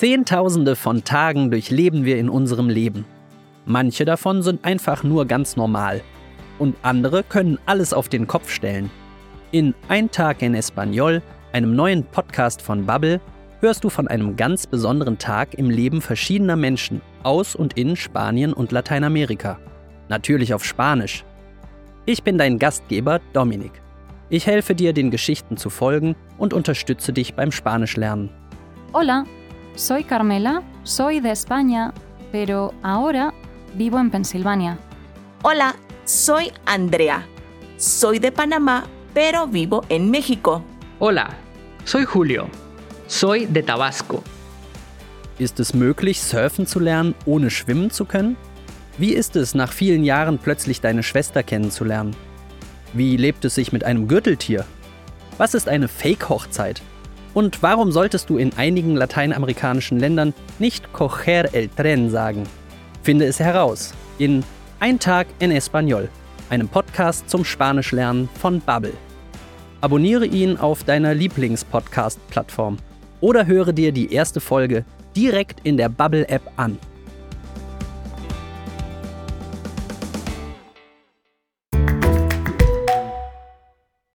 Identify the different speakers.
Speaker 1: Zehntausende von Tagen durchleben wir in unserem Leben. Manche davon sind einfach nur ganz normal. Und andere können alles auf den Kopf stellen. In Ein Tag in Espanol, einem neuen Podcast von Bubble, hörst du von einem ganz besonderen Tag im Leben verschiedener Menschen aus und in Spanien und Lateinamerika. Natürlich auf Spanisch. Ich bin dein Gastgeber Dominik. Ich helfe dir, den Geschichten zu folgen und unterstütze dich beim Spanischlernen.
Speaker 2: Hola, soy Carmela, soy de España, pero ahora vivo en Pensilvania.
Speaker 3: Hola, soy Andrea. Soy de Panamá, pero vivo en México.
Speaker 4: Hola, soy Julio. Soy de Tabasco.
Speaker 1: Ist es möglich, surfen zu lernen, ohne schwimmen zu können? Wie ist es, nach vielen Jahren plötzlich deine Schwester kennenzulernen? Wie lebt es sich mit einem Gürteltier? Was ist eine Fake-Hochzeit? Und warum solltest du in einigen lateinamerikanischen Ländern nicht coger el tren sagen? Finde es heraus in Ein Tag en Español, einem Podcast zum Spanischlernen von Bubble. Abonniere ihn auf deiner Lieblingspodcast-Plattform oder höre dir die erste Folge direkt in der Bubble-App an.